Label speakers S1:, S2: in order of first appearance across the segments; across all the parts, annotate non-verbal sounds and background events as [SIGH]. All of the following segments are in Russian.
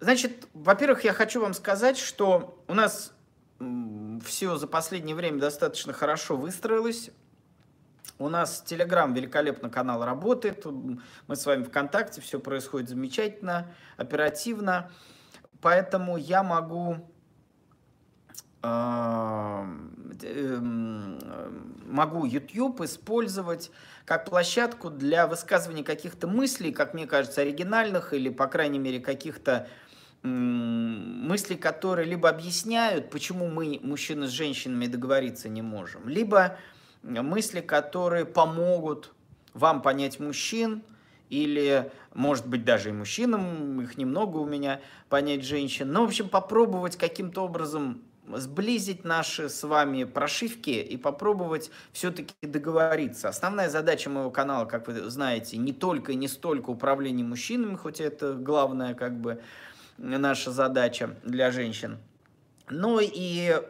S1: Значит, во-первых, я хочу вам сказать, что у нас все за последнее время достаточно хорошо выстроилось. У нас Телеграм великолепно канал работает. Мы с вами ВКонтакте, все происходит замечательно, оперативно. Поэтому я могу могу YouTube использовать как площадку для высказывания каких-то мыслей, как мне кажется, оригинальных или, по крайней мере, каких-то мысли, которые либо объясняют, почему мы, мужчины с женщинами, договориться не можем, либо мысли, которые помогут вам понять мужчин, или, может быть, даже и мужчинам, их немного у меня, понять женщин. Ну, в общем, попробовать каким-то образом сблизить наши с вами прошивки и попробовать все-таки договориться. Основная задача моего канала, как вы знаете, не только и не столько управление мужчинами, хоть это главная как бы наша задача для женщин, но и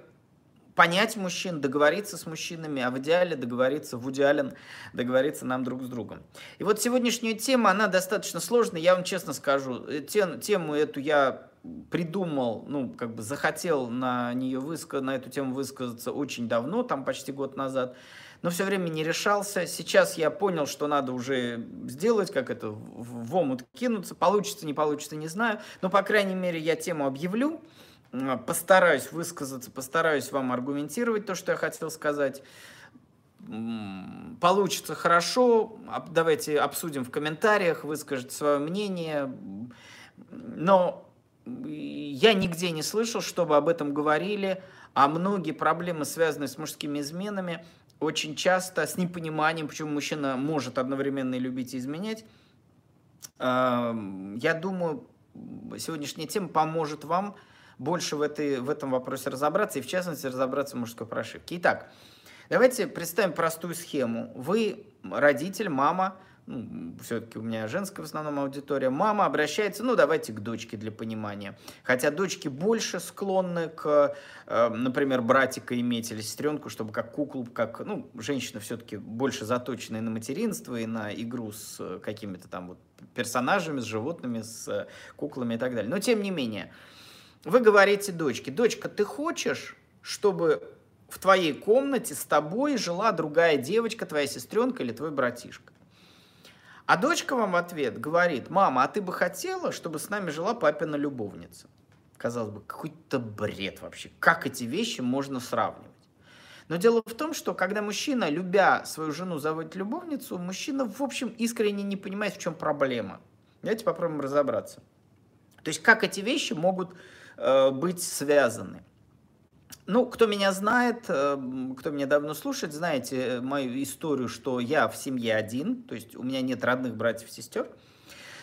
S1: понять мужчин, договориться с мужчинами, а в идеале договориться, в идеален договориться нам друг с другом. И вот сегодняшняя тема, она достаточно сложная, я вам честно скажу. Тему эту я придумал, ну, как бы захотел на нее высказать, на эту тему высказаться очень давно, там почти год назад, но все время не решался. Сейчас я понял, что надо уже сделать, как это, в омут кинуться. Получится, не получится, не знаю. Но, по крайней мере, я тему объявлю, постараюсь высказаться, постараюсь вам аргументировать то, что я хотел сказать. Получится хорошо, давайте обсудим в комментариях, выскажите свое мнение. Но я нигде не слышал, чтобы об этом говорили, а многие проблемы, связанные с мужскими изменами, очень часто с непониманием, почему мужчина может одновременно и любить и изменять. Я думаю, сегодняшняя тема поможет вам больше в, этой, в этом вопросе разобраться, и в частности разобраться в мужской прошивке. Итак, давайте представим простую схему. Вы родитель, мама, ну, все-таки у меня женская в основном аудитория, мама обращается, ну, давайте к дочке для понимания. Хотя дочки больше склонны к, э, например, братика иметь или сестренку, чтобы как куклу, как, ну, женщина все-таки больше заточена и на материнство, и на игру с какими-то там вот персонажами, с животными, с куклами и так далее. Но, тем не менее, вы говорите дочке, дочка, ты хочешь, чтобы в твоей комнате с тобой жила другая девочка, твоя сестренка или твой братишка? А дочка вам в ответ говорит, мама, а ты бы хотела, чтобы с нами жила папина любовница? Казалось бы, какой-то бред вообще. Как эти вещи можно сравнивать? Но дело в том, что когда мужчина, любя свою жену, заводит любовницу, мужчина, в общем, искренне не понимает, в чем проблема. Давайте попробуем разобраться. То есть, как эти вещи могут быть связаны. Ну, кто меня знает, э, кто меня давно слушает, знаете э, мою историю, что я в семье один, то есть у меня нет родных братьев и сестер.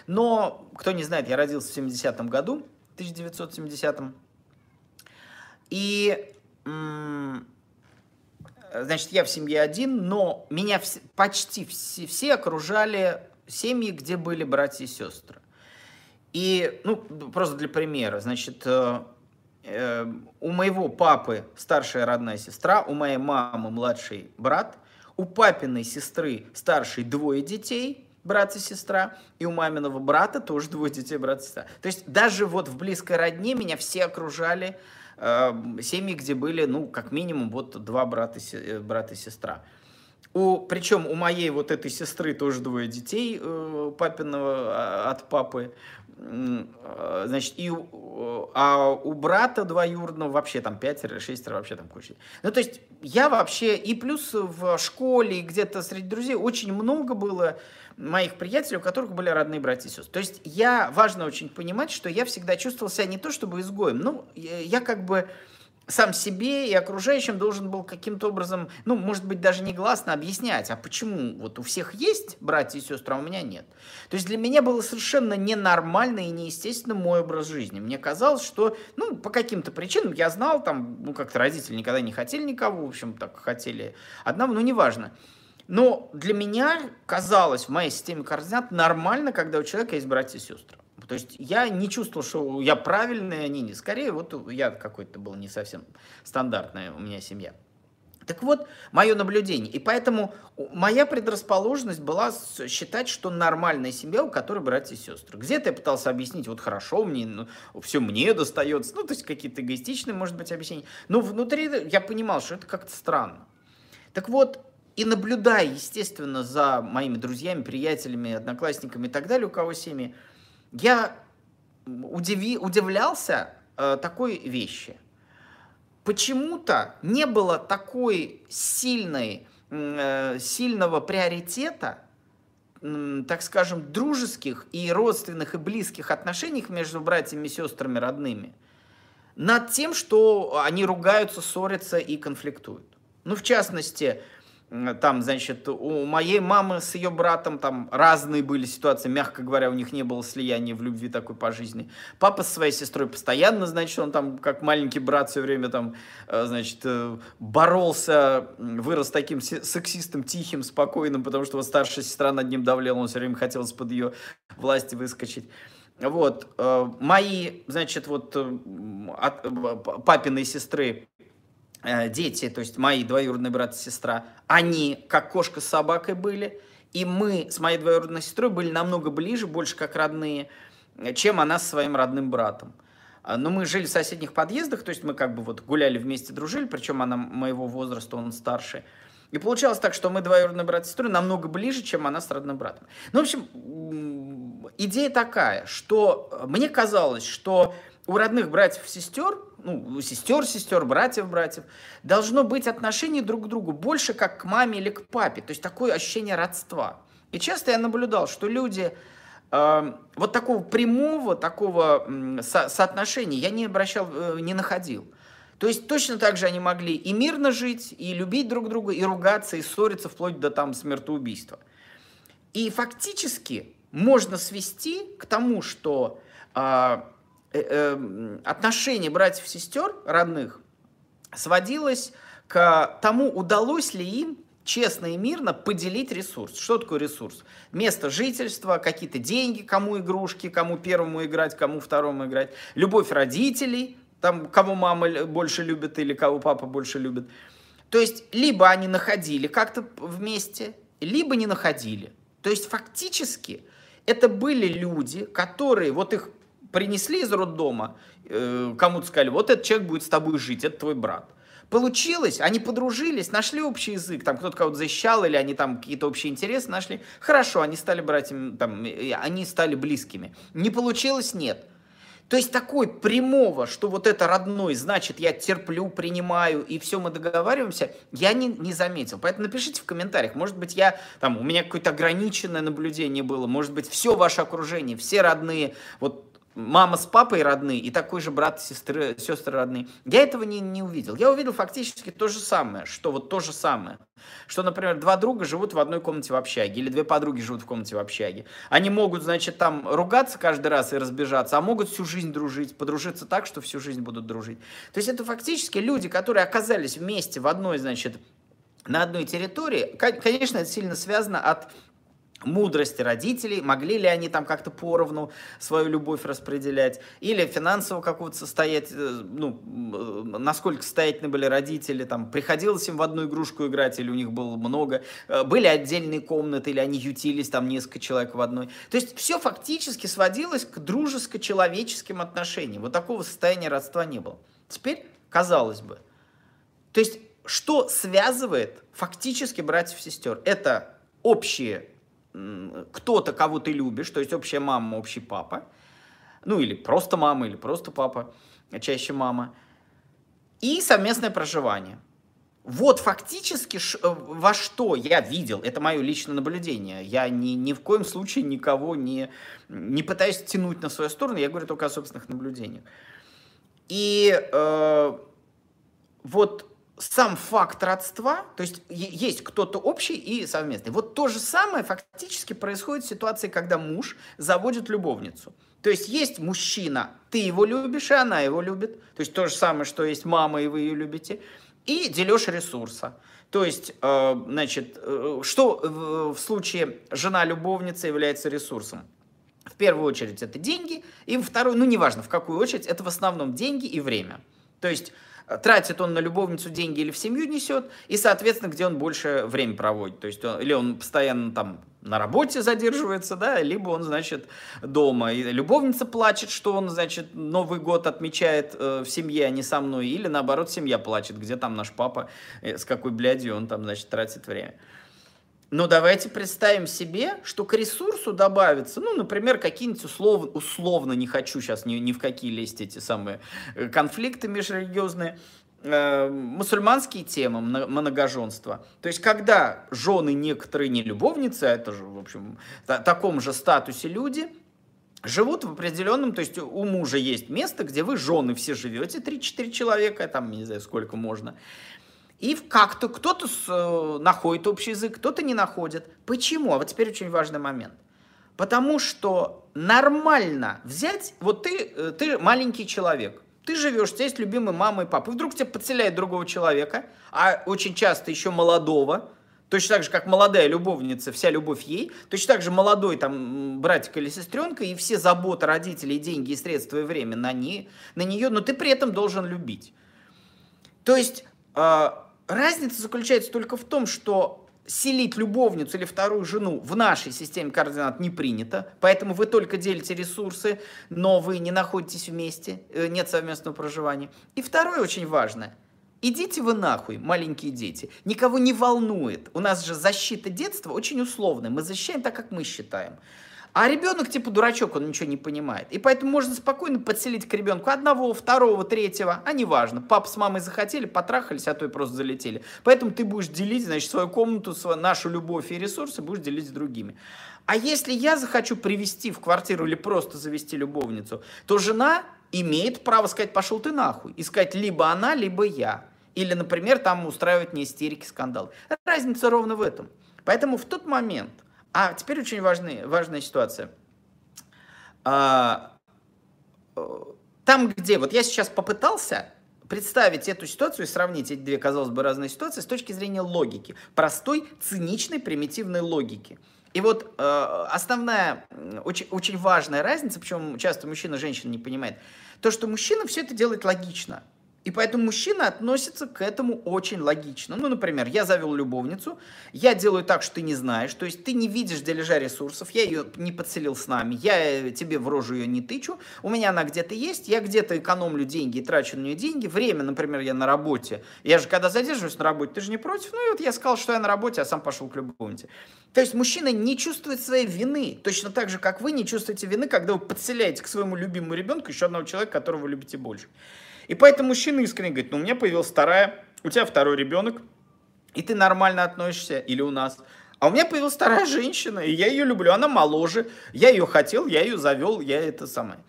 S1: Но, кто не знает, я родился в 70-м году, 1970-м. И, значит, я в семье один, но меня почти все, все окружали семьи, где были братья и сестры. И, ну, просто для примера, значит, э, э, у моего папы старшая родная сестра, у моей мамы младший брат, у папиной сестры старший двое детей, брат и сестра, и у маминого брата тоже двое детей, брат и сестра. То есть даже вот в близкой родне меня все окружали э, семьи, где были, ну, как минимум, вот два брата, э, брат и сестра. У, причем у моей вот этой сестры тоже двое детей э, папиного а, от папы. Э, значит, и, а у брата двоюродного вообще там пятеро, шестеро, вообще там куча. Ну, то есть я вообще, и плюс в школе, и где-то среди друзей очень много было моих приятелей, у которых были родные братья и сестры. То есть я, важно очень понимать, что я всегда чувствовал себя не то чтобы изгоем, ну, я как бы сам себе и окружающим должен был каким-то образом, ну, может быть, даже негласно объяснять, а почему вот у всех есть братья и сестры, а у меня нет. То есть для меня было совершенно ненормально и неестественно мой образ жизни. Мне казалось, что, ну, по каким-то причинам я знал, там, ну, как-то родители никогда не хотели никого, в общем, так хотели одного, ну, неважно. Но для меня казалось в моей системе координат нормально, когда у человека есть братья и сестры. То есть я не чувствовал, что я правильный, они не. Скорее, вот я какой-то был не совсем стандартная у меня семья. Так вот, мое наблюдение. И поэтому моя предрасположенность была считать, что нормальная семья, у которой братья и сестры. Где-то я пытался объяснить, вот хорошо, мне, ну, все мне достается, ну, то есть какие-то эгоистичные, может быть, объяснения. Но внутри я понимал, что это как-то странно. Так вот, и наблюдая, естественно, за моими друзьями, приятелями, одноклассниками и так далее, у кого семьи, я удиви, удивлялся э, такой вещи. Почему-то не было такой сильной, э, сильного приоритета, э, так скажем, дружеских и родственных и близких отношений между братьями и сестрами родными над тем, что они ругаются, ссорятся и конфликтуют. Ну, в частности, там, значит, у моей мамы с ее братом там разные были ситуации, мягко говоря, у них не было слияния в любви такой по жизни. Папа со своей сестрой постоянно, значит, он там, как маленький брат, все время там, э, значит, э, боролся, вырос таким сексистом, тихим, спокойным, потому что вот старшая сестра над ним давлела, он все время хотел из-под ее власти выскочить. Вот, э, мои, значит, вот от папиной сестры дети, то есть мои двоюродные брат и сестра, они как кошка с собакой были, и мы с моей двоюродной сестрой были намного ближе, больше как родные, чем она со своим родным братом. А, но мы жили в соседних подъездах, то есть мы как бы вот гуляли вместе, дружили, причем она моего возраста, он старше. И получалось так, что мы двоюродные брат и сестры намного ближе, чем она с родным братом. Ну, в общем, идея такая, что мне казалось, что у родных братьев и сестер ну, сестер, сестер, братьев, братьев, должно быть отношение друг к другу больше как к маме или к папе. То есть такое ощущение родства. И часто я наблюдал, что люди э, вот такого прямого, такого со соотношения я не обращал, э, не находил. То есть точно так же они могли и мирно жить, и любить друг друга, и ругаться, и ссориться вплоть до там смертоубийства. И фактически можно свести к тому, что э, отношение братьев и сестер родных сводилось к тому, удалось ли им честно и мирно поделить ресурс. Что такое ресурс? Место жительства, какие-то деньги, кому игрушки, кому первому играть, кому второму играть, любовь родителей, там, кого мама больше любит или кого папа больше любит. То есть, либо они находили как-то вместе, либо не находили. То есть, фактически, это были люди, которые, вот их принесли из роддома, э, кому-то сказали, вот этот человек будет с тобой жить, это твой брат. Получилось, они подружились, нашли общий язык, там кто-то кого-то защищал, или они там какие-то общие интересы нашли. Хорошо, они стали братьями, там, они стали близкими. Не получилось, нет. То есть такой прямого, что вот это родной, значит, я терплю, принимаю, и все, мы договариваемся, я не, не заметил. Поэтому напишите в комментариях, может быть, я, там, у меня какое-то ограниченное наблюдение было, может быть, все ваше окружение, все родные, вот мама с папой родные и такой же брат, сестры, сестры родные. Я этого не, не увидел. Я увидел фактически то же самое, что вот то же самое. Что, например, два друга живут в одной комнате в общаге, или две подруги живут в комнате в общаге. Они могут, значит, там ругаться каждый раз и разбежаться, а могут всю жизнь дружить, подружиться так, что всю жизнь будут дружить. То есть это фактически люди, которые оказались вместе в одной, значит, на одной территории. Конечно, это сильно связано от мудрости родителей, могли ли они там как-то поровну свою любовь распределять, или финансово какого-то состоять, э, ну, насколько состоятельны были родители, там, приходилось им в одну игрушку играть, или у них было много, э, были отдельные комнаты, или они ютились, там, несколько человек в одной. То есть все фактически сводилось к дружеско-человеческим отношениям. Вот такого состояния родства не было. Теперь, казалось бы, то есть что связывает фактически братьев сестер? Это общие кто-то, кого ты любишь, то есть общая мама, общий папа, ну или просто мама, или просто папа, чаще мама, и совместное проживание. Вот фактически э, во что я видел, это мое личное наблюдение. Я ни, ни в коем случае никого не, не пытаюсь тянуть на свою сторону, я говорю только о собственных наблюдениях. И э, вот сам факт родства, то есть есть кто-то общий и совместный. Вот то же самое фактически происходит в ситуации, когда муж заводит любовницу. То есть есть мужчина, ты его любишь, и она его любит. То есть то же самое, что есть мама, и вы ее любите. И дележ ресурса. То есть, э, значит, э, что в случае жена-любовница является ресурсом? В первую очередь это деньги, и во вторую, ну неважно в какую очередь, это в основном деньги и время. То есть тратит он на любовницу деньги или в семью несет, и, соответственно, где он больше время проводит. То есть, он, или он постоянно там на работе задерживается, да, либо он, значит, дома. И любовница плачет, что он, значит, Новый год отмечает э, в семье, а не со мной. Или, наоборот, семья плачет, где там наш папа, э, с какой блядью он там, значит, тратит время. Но давайте представим себе, что к ресурсу добавится, ну, например, какие-нибудь условно, условно не хочу сейчас ни, ни в какие лезть эти самые э, конфликты межрелигиозные, э, мусульманские темы многоженства. То есть, когда жены некоторые не любовницы, а это же, в общем, в таком же статусе люди, живут в определенном, то есть у мужа есть место, где вы жены все живете, 3-4 человека, там, не знаю, сколько можно, и как-то кто-то э, находит общий язык, кто-то не находит. Почему? А вот теперь очень важный момент. Потому что нормально взять, вот ты, э, ты маленький человек, ты живешь, у тебя есть любимый мама и папа, и вдруг тебя подселяет другого человека, а очень часто еще молодого, точно так же, как молодая любовница, вся любовь ей, точно так же молодой там братик или сестренка, и все заботы родителей, деньги, и средства, и время на, не, на нее, но ты при этом должен любить. То есть а, Разница заключается только в том, что селить любовницу или вторую жену в нашей системе координат не принято, поэтому вы только делите ресурсы, но вы не находитесь вместе, э, нет совместного проживания. И второе очень важное. Идите вы нахуй, маленькие дети. Никого не волнует. У нас же защита детства очень условная. Мы защищаем так, как мы считаем. А ребенок типа дурачок, он ничего не понимает. И поэтому можно спокойно подселить к ребенку одного, второго, третьего, а неважно. Папа с мамой захотели, потрахались, а то и просто залетели. Поэтому ты будешь делить, значит, свою комнату, свою, нашу любовь и ресурсы будешь делить с другими. А если я захочу привести в квартиру или просто завести любовницу, то жена имеет право сказать, пошел ты нахуй. И сказать либо она, либо я. Или, например, там устраивать не истерики, скандал. Разница ровно в этом. Поэтому в тот момент, а теперь очень важный, важная ситуация. А, там, где вот я сейчас попытался представить эту ситуацию и сравнить эти две, казалось бы, разные ситуации с точки зрения логики. Простой, циничной, примитивной логики. И вот э, основная, очень, очень важная разница, причем часто мужчина женщина не понимает, то, что мужчина все это делает логично. И поэтому мужчина относится к этому очень логично. Ну, например, я завел любовницу, я делаю так, что ты не знаешь, то есть ты не видишь, где лежа ресурсов, я ее не подселил с нами, я тебе в рожу ее не тычу, у меня она где-то есть, я где-то экономлю деньги и трачу на нее деньги, время, например, я на работе, я же когда задерживаюсь на работе, ты же не против? Ну и вот я сказал, что я на работе, а сам пошел к любовнице. То есть мужчина не чувствует своей вины, точно так же, как вы не чувствуете вины, когда вы подселяете к своему любимому ребенку еще одного человека, которого вы любите больше. И поэтому мужчина искренне говорит, ну у меня появилась вторая, у тебя второй ребенок, и ты нормально относишься, или у нас. А у меня появилась вторая женщина, и я ее люблю, она моложе, я ее хотел, я ее завел, я это самое.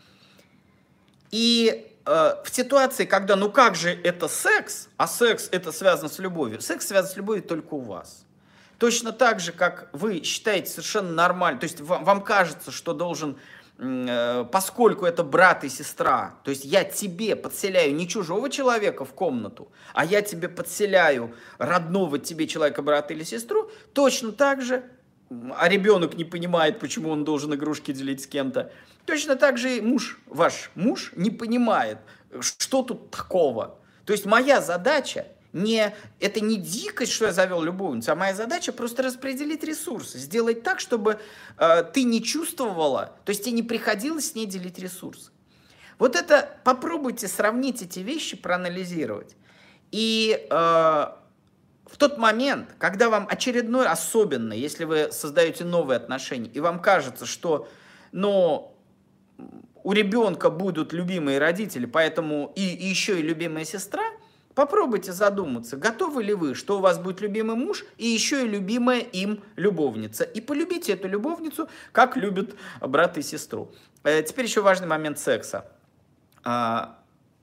S1: И э, в ситуации, когда, ну как же это секс, а секс это связано с любовью, секс связан с любовью только у вас. Точно так же, как вы считаете совершенно нормально, то есть вам, вам кажется, что должен поскольку это брат и сестра, то есть я тебе подселяю не чужого человека в комнату, а я тебе подселяю родного тебе человека, брата или сестру, точно так же, а ребенок не понимает, почему он должен игрушки делить с кем-то, точно так же и муж, ваш муж не понимает, что тут такого. То есть моя задача не, это не дикость, что я завел любовницу, а моя задача просто распределить ресурсы, сделать так, чтобы э, ты не чувствовала, то есть тебе не приходилось с ней делить ресурсы. Вот это попробуйте сравнить эти вещи, проанализировать. И э, в тот момент, когда вам очередной, особенно, если вы создаете новые отношения, и вам кажется, что, ну, у ребенка будут любимые родители, поэтому и, и еще и любимая сестра – Попробуйте задуматься, готовы ли вы, что у вас будет любимый муж и еще и любимая им любовница. И полюбите эту любовницу, как любят брат и сестру. Э, теперь еще важный момент секса.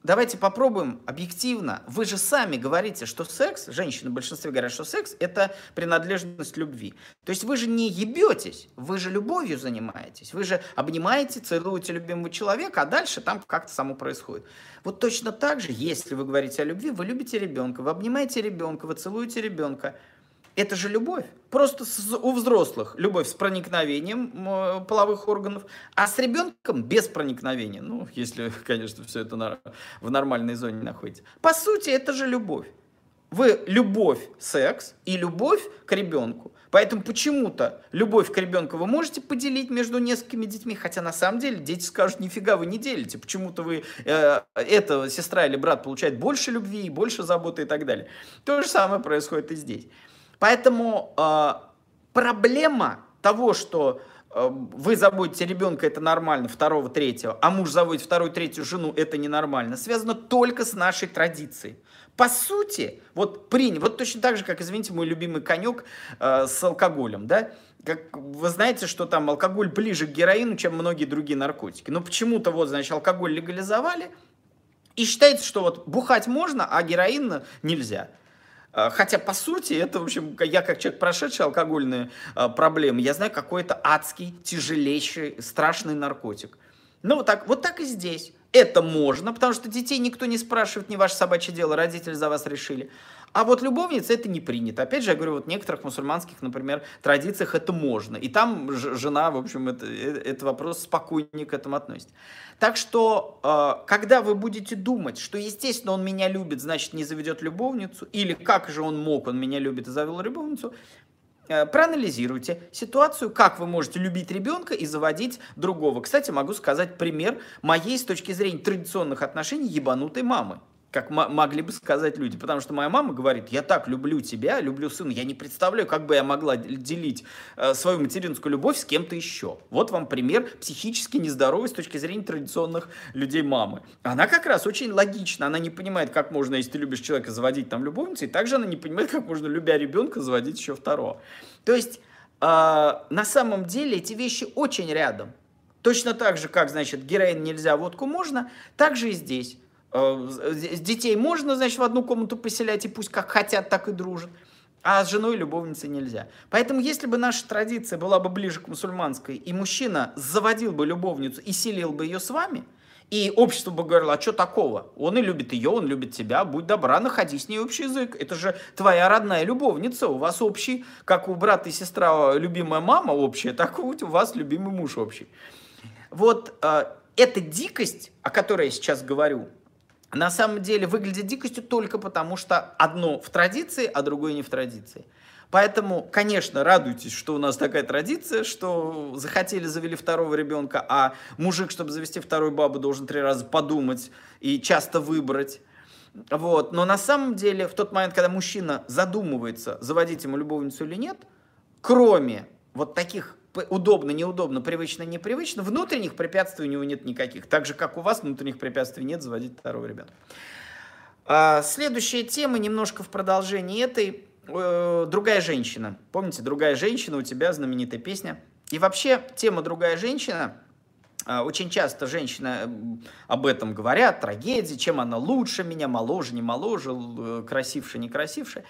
S1: Давайте попробуем объективно. Вы же сами говорите, что секс, женщины в большинстве говорят, что секс – это принадлежность любви. То есть вы же не ебетесь, вы же любовью занимаетесь. Вы же обнимаете, целуете любимого человека, а дальше там как-то само происходит. Вот точно так же, если вы говорите о любви, вы любите ребенка, вы обнимаете ребенка, вы целуете ребенка, Это же любовь. Просто с, у взрослых любовь с проникновением э, половых органов, а с ребенком без проникновения. Ну, если, [LAUGHS] конечно, все это на, в нормальной зоне находится. По сути, это же любовь. Вы любовь, секс и любовь к ребенку. Поэтому почему-то любовь к ребенку вы можете поделить между несколькими детьми, хотя на самом деле дети скажут, нифига вы не делите. Почему-то вы, э, эта сестра или брат получает больше любви, больше заботы и так далее. То же самое происходит и здесь. Поэтому э, проблема того, что э, вы заводите ребенка, это нормально, второго, третьего, а муж заводит вторую, третью жену, это ненормально, связано только с нашей традицией. По сути, вот принят, вот точно так же, как, извините, мой любимый конек э, с алкоголем, да, как вы знаете, что там алкоголь ближе к героину, чем многие другие наркотики. Но почему-то вот, значит, алкоголь легализовали, и считается, что вот бухать можно, а героин нельзя. Э, хотя, по сути, это, в общем, я как человек, прошедший алкогольные э, проблемы, я знаю, какой-то адский, тяжелейший, страшный наркотик. Ну, вот так, вот так и здесь. Это можно, потому что детей никто не спрашивает, не ваше собачье дело, родители за вас решили. А вот любовница это не принято. Опять же, я говорю, вот в некоторых мусульманских, например, традициях это можно. И там жена, в общем, это, э, это вопрос спокойнее к этому относится. Так что, э, когда вы будете думать, что, естественно, он меня любит, значит, не заведет любовницу, или как же он мог, он меня любит и завел любовницу, Э, проанализируйте ситуацию, как вы можете любить ребенка и заводить другого. Кстати, могу сказать пример моей, с точки зрения традиционных отношений, ебанутой мамы как могли бы сказать люди. Потому что моя мама говорит, я так люблю тебя, люблю сына, я не представляю, как бы я могла делить э, свою материнскую любовь с кем-то еще. Вот вам пример психически нездоровый с точки зрения традиционных людей мамы. Она как раз очень логична, она не понимает, как можно, если ты любишь человека, заводить там любовницу, и также она не понимает, как можно, любя ребенка, заводить еще второго. То есть, э, на самом деле, эти вещи очень рядом. Точно так же, как, значит, героин нельзя, водку можно, так же и здесь. Э, с детей можно, значит, в одну комнату поселять, и пусть как хотят, так и дружат. А с женой любовницей нельзя. Поэтому, если бы наша традиция была бы ближе к мусульманской, и мужчина заводил бы любовницу и селил бы ее с вами, и общество бы говорило, а что такого? Он и любит ее, он любит тебя, будь добра, находи с ней общий язык. Это же твоя родная любовница, у вас общий, как у брата и сестра любимая мама общая, так у вас любимый муж общий. Вот э, эта дикость, о которой я сейчас говорю, на самом деле выглядит дикостью только потому, что одно в традиции, а другое не в традиции. Поэтому, конечно, радуйтесь, что у нас такая традиция, что захотели, завели второго ребенка, а мужик, чтобы завести вторую бабу, должен три раза подумать и часто выбрать. Вот. Но на самом деле, в тот момент, когда мужчина задумывается, заводить ему любовницу или нет, кроме вот таких удобно, неудобно, привычно, непривычно, внутренних препятствий у него нет никаких. Так же, как у вас внутренних препятствий нет заводить второго ребенка. А, следующая тема, немножко в продолжении этой. Э, другая женщина. Помните, другая женщина, у тебя знаменитая песня. И вообще, тема другая женщина, а, очень часто женщины об этом говорят, трагедии, чем она лучше меня, моложе, не моложе, э, красивше, не красивше.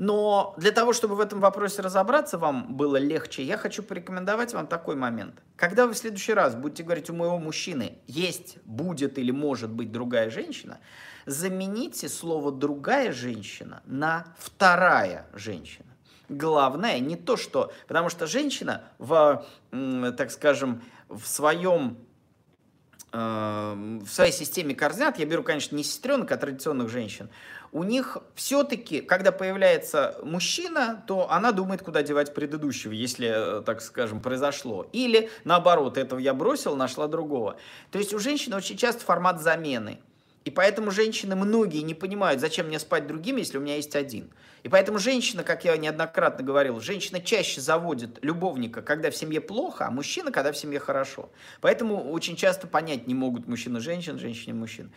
S1: Но для того, чтобы в этом вопросе разобраться вам было легче, я хочу порекомендовать вам такой момент. Когда вы в следующий раз будете говорить, у моего мужчины есть, будет или может быть другая женщина, замените слово «другая женщина» на «вторая женщина». Главное не то, что... Потому что женщина в, так скажем, в своем э, в своей системе координат, я беру, конечно, не сестренок, а традиционных женщин, у них все-таки, когда появляется мужчина, то она думает, куда девать предыдущего, если, э, так скажем, произошло. Или наоборот, этого я бросил, нашла другого. То есть у женщины очень часто формат замены. И поэтому женщины многие не понимают, зачем мне спать другим, если у меня есть один. И поэтому женщина, как я неоднократно говорил, женщина чаще заводит любовника, когда в семье плохо, а мужчина, когда в семье хорошо. Поэтому очень часто понять не могут мужчина женщин, женщины мужчин.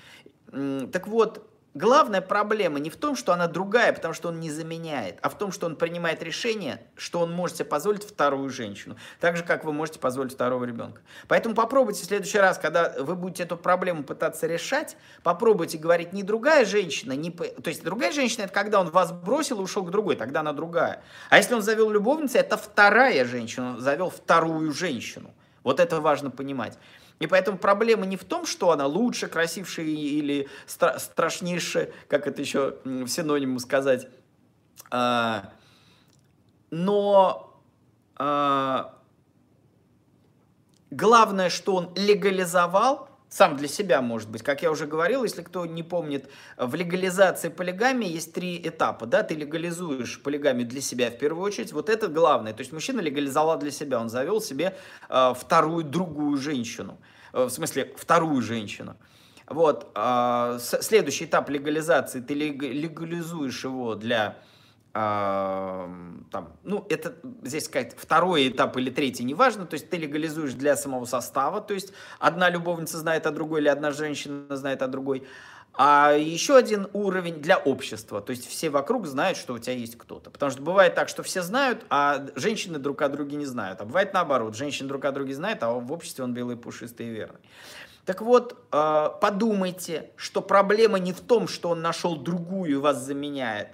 S1: Так вот, Главная проблема не в том, что она другая, потому что он не заменяет, а в том, что он принимает решение, что он может себе позволить вторую женщину. Так же, как вы можете позволить второго ребенка. Поэтому попробуйте в следующий раз, когда вы будете эту проблему пытаться решать, попробуйте говорить не другая женщина, не... то есть другая женщина, это когда он вас бросил и ушел к другой, тогда она другая. А если он завел любовницу, это вторая женщина, он завел вторую женщину. Вот это важно понимать. И поэтому проблема не в том, что она лучше, красивше или стра страшнейше, как это еще в синониму сказать, а, но э, главное, что он легализовал сам для себя, может быть. Как я уже говорил, если кто не помнит, в легализации полигамии есть три этапа. Да? Ты легализуешь полигамию для себя в первую очередь. Вот это главное. То есть мужчина легализовал для себя. Он завел себе э, вторую, другую женщину. Э, в смысле, вторую женщину. Вот. Э, следующий этап легализации. Ты легализуешь его для там, ну, это здесь сказать второй этап или третий, неважно, то есть ты легализуешь для самого состава, то есть одна любовница знает о другой или одна женщина знает о другой, а еще один уровень для общества, то есть все вокруг знают, что у тебя есть кто-то, потому что бывает так, что все знают, а женщины друг о друге не знают, а бывает наоборот, женщины друг о друге знают, а в обществе он белый, пушистый и верный. Так вот, а, подумайте, что проблема не в том, что он нашел другую и вас заменяет,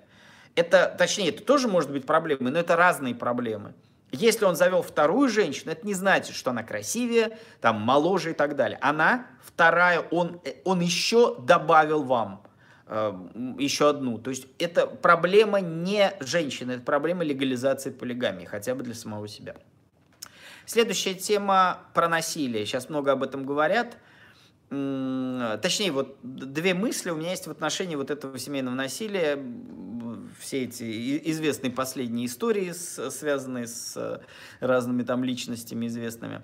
S1: это, точнее, это тоже может быть проблемой, но это разные проблемы. Если он завел вторую женщину, это не значит, что она красивее, там, моложе и так далее. Она вторая, он, он еще добавил вам э, еще одну. То есть это проблема не женщины, это проблема легализации полигамии, хотя бы для самого себя. Следующая тема про насилие. Сейчас много об этом говорят. Точнее, вот две мысли у меня есть в отношении вот этого семейного насилия все эти известные последние истории, связанные с э, разными там личностями известными.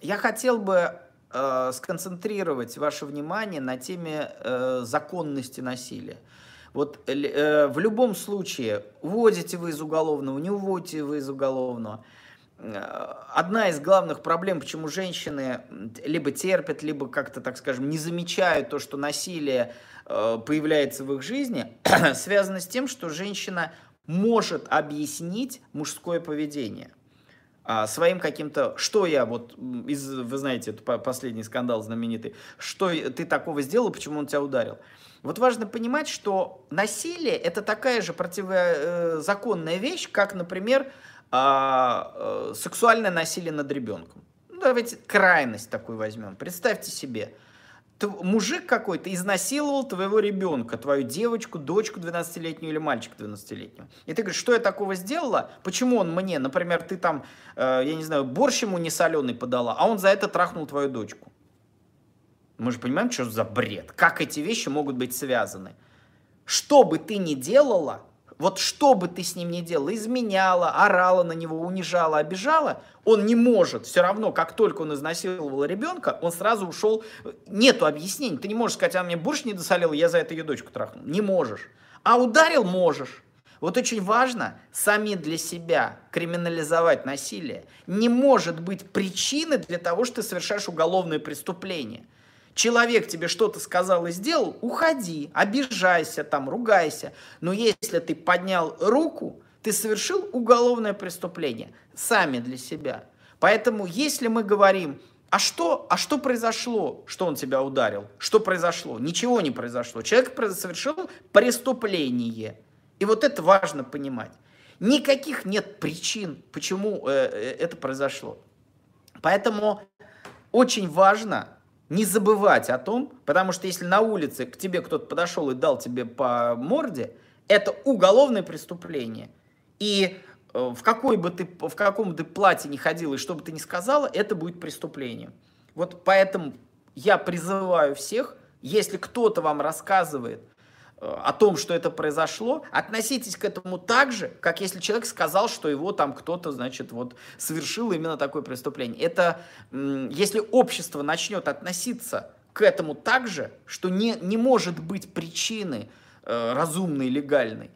S1: Я хотел бы э, сконцентрировать ваше внимание на теме э, законности насилия. Вот э, в любом случае, уводите вы из уголовного, не уводите вы из уголовного, э, одна из главных проблем, почему женщины либо терпят, либо как-то, так скажем, не замечают то, что насилие Э, появляется в их жизни, [CLEARS THROAT] связано с тем, что женщина может объяснить мужское поведение а, своим каким-то, что я вот, из, вы знаете, это последний скандал знаменитый, что ты такого сделал, почему он тебя ударил. Вот важно понимать, что насилие это такая же противозаконная вещь, как, например, а, э, сексуальное насилие над ребенком. Ну, давайте крайность такую возьмем. Представьте себе, мужик какой-то изнасиловал твоего ребенка, твою девочку, дочку 12-летнюю или мальчика 12-летнего. И ты говоришь, что я такого сделала? Почему он мне, например, ты там, э, я не знаю, борщ ему не соленый подала, а он за это трахнул твою дочку. Мы же понимаем, что за бред. Как эти вещи могут быть связаны? Что бы ты ни делала, вот что бы ты с ним ни делала, изменяла, орала на него, унижала, обижала, он не может, все равно, как только он изнасиловал ребенка, он сразу ушел, нету объяснений, ты не можешь сказать, а мне борщ не досолил, я за это ее дочку трахнул, не можешь. А ударил можешь. Вот очень важно сами для себя криминализовать насилие. Не может быть причины для того, что ты совершаешь уголовное преступление – человек тебе что-то сказал и сделал, уходи, обижайся там, ругайся. Но если ты поднял руку, ты совершил уголовное преступление сами для себя. Поэтому если мы говорим, а что, а что произошло, что он тебя ударил? Что произошло? Ничего не произошло. Человек совершил преступление. И вот это важно понимать. Никаких нет причин, почему э, э это произошло. Поэтому очень важно не забывать о том, потому что если на улице к тебе кто-то подошел и дал тебе по морде, это уголовное преступление. И э, в, какой бы ты, в каком бы ты платье не ходила и что бы ты ни сказала, это будет преступлением. Вот поэтому я призываю всех, если кто-то вам рассказывает о том, что это произошло, относитесь к этому так же, как если человек сказал, что его там кто-то, значит, вот совершил именно такое преступление. Это, если общество начнет относиться к этому так же, что не, не может быть причины э, разумной, легальной.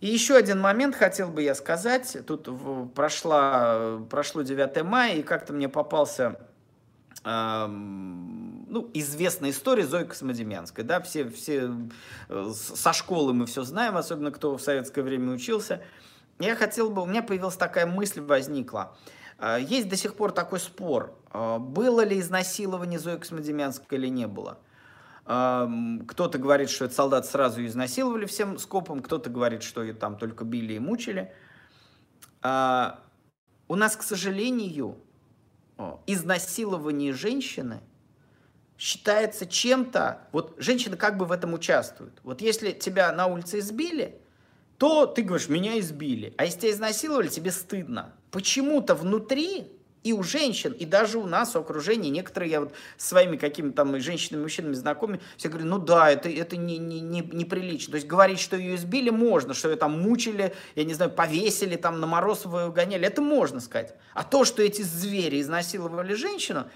S1: И еще один момент хотел бы я сказать. Тут прошла, прошло 9 мая, и как-то мне попался ну, известная история Зои Космодемьянской, да, все, все э, со школы мы все знаем, особенно кто в советское время учился. Я хотел бы, у меня появилась такая мысль, возникла. А, есть до сих пор такой спор, а, было ли изнасилование Зои Космодемьянской или не было. Кто-то говорит, что этот солдат сразу изнасиловали всем скопом, кто-то говорит, что ее там только били и мучили. А, у нас, к сожалению, изнасилование женщины считается чем-то, вот женщина как бы в этом участвует. Вот если тебя на улице избили, то ты говоришь, меня избили. А если тебя изнасиловали, тебе стыдно. Почему-то внутри и у женщин, и даже у нас, в окружении, некоторые, я вот своими какими-то там женщинами, мужчинами знакомы, все говорят, ну да, это, это не, не, не, неприлично. То есть говорить, что ее избили, можно, что ее там мучили, я не знаю, повесили, там на мороз выгоняли, это можно сказать. А то, что эти звери изнасиловали женщину,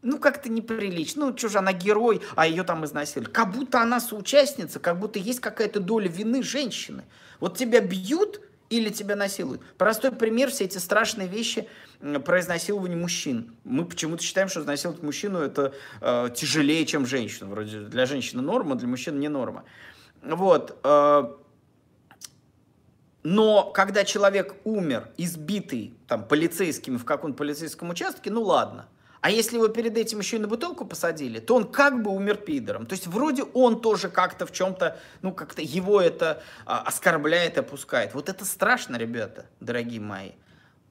S1: ну, как-то неприлично. Ну, что же, она герой, а ее там изнасиловали. Как будто она соучастница, как будто есть какая-то доля вины женщины. Вот тебя бьют, или тебя насилуют. Простой пример, все эти страшные вещи про изнасилование мужчин. Мы почему-то считаем, что изнасиловать мужчину это э, тяжелее, чем женщину. Вроде для женщины норма, для мужчин не норма. Вот. Э, но когда человек умер, избитый там, полицейскими в каком-то полицейском участке, ну ладно – а если его перед этим еще и на бутылку посадили, то он как бы умер пидором. То есть вроде он тоже как-то в чем-то, ну как-то его это а, оскорбляет, опускает. Вот это страшно, ребята, дорогие мои.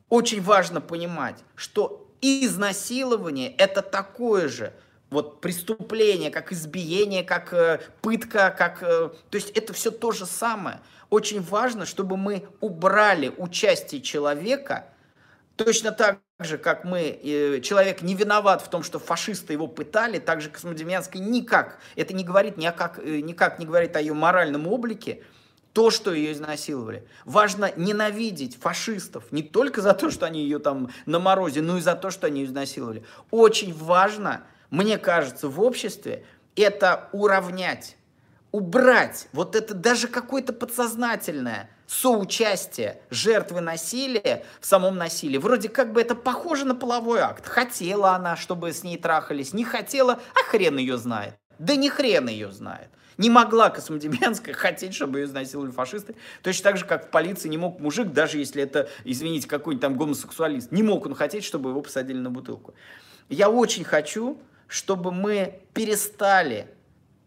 S1: Очень важно понимать, что изнасилование это такое же вот преступление, как избиение, как э, пытка, как... Э, то есть это все то же самое. Очень важно, чтобы мы убрали участие человека точно так же, как мы, э, человек не виноват в том, что фашисты его пытали, так же Космодемьянская никак, это не говорит, никак, э, никак не говорит о ее моральном облике, то, что ее изнасиловали. Важно ненавидеть фашистов не только за то, что они ее там на морозе, но и за то, что они ее изнасиловали. Очень важно, мне кажется, в обществе это уравнять, убрать вот это даже какое-то подсознательное соучастие жертвы насилия в самом насилии. Вроде как бы это похоже на половой акт. Хотела она, чтобы с ней трахались, не хотела, а хрен ее знает. Да не хрен ее знает. Не могла Космодемьянская [LAUGHS] хотеть, чтобы ее изнасиловали фашисты. Точно так же, как в полиции не мог мужик, даже если это, извините, какой-нибудь там гомосексуалист, не мог он хотеть, чтобы его посадили на бутылку. Я очень хочу, чтобы мы перестали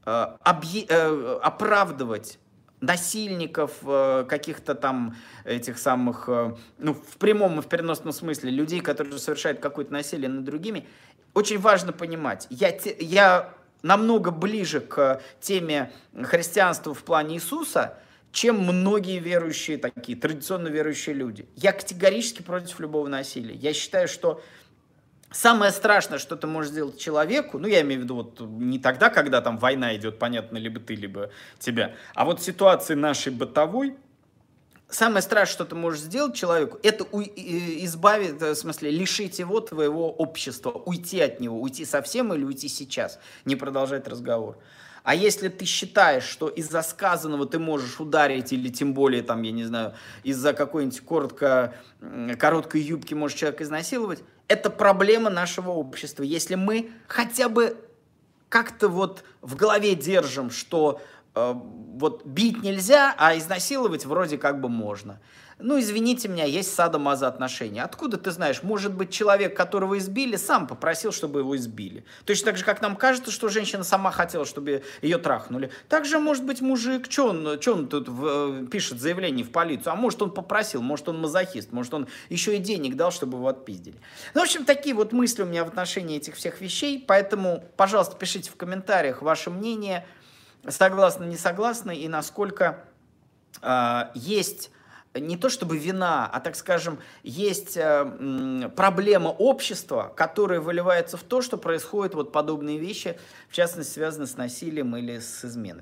S1: э, объ... э, оправдывать насильников, э, каких-то там этих самых, э, ну, в прямом и в переносном смысле, людей, которые совершают какое-то насилие над другими, очень важно понимать, я, я намного ближе к теме христианства в плане Иисуса, чем многие верующие такие, традиционно верующие люди. Я категорически против любого насилия. Я считаю, что Самое страшное, что ты можешь сделать человеку, ну, я имею в виду вот не тогда, когда там война идет, понятно, либо ты, либо тебя, а вот ситуации нашей бытовой, самое страшное, что ты можешь сделать человеку, это у, избавить, в смысле, лишить его твоего общества, уйти от него, уйти совсем или уйти сейчас, не продолжать разговор. А если ты считаешь, что из-за сказанного ты можешь ударить, или тем более, там, я не знаю, из-за какой-нибудь коротко, короткой юбки можешь человека изнасиловать, это проблема нашего общества. Если мы хотя бы как-то вот в голове держим, что э, вот бить нельзя, а изнасиловать вроде как бы можно ну, извините меня, есть садомаза отношения. Откуда ты знаешь? Может быть, человек, которого избили, сам попросил, чтобы его избили. Точно так же, как нам кажется, что женщина сама хотела, чтобы ее трахнули. Также, может быть, мужик, что он, что он тут в, пишет заявление в полицию? А может, он попросил, может, он мазохист, может, он еще и денег дал, чтобы его отпиздили. Ну, в общем, такие вот мысли у меня в отношении этих всех вещей. Поэтому, пожалуйста, пишите в комментариях ваше мнение, согласны, не согласны, и насколько э, есть не то чтобы вина, а, так скажем, есть э, проблема общества, которая выливается в то, что происходят вот подобные вещи, в частности, связанные с насилием или с изменой.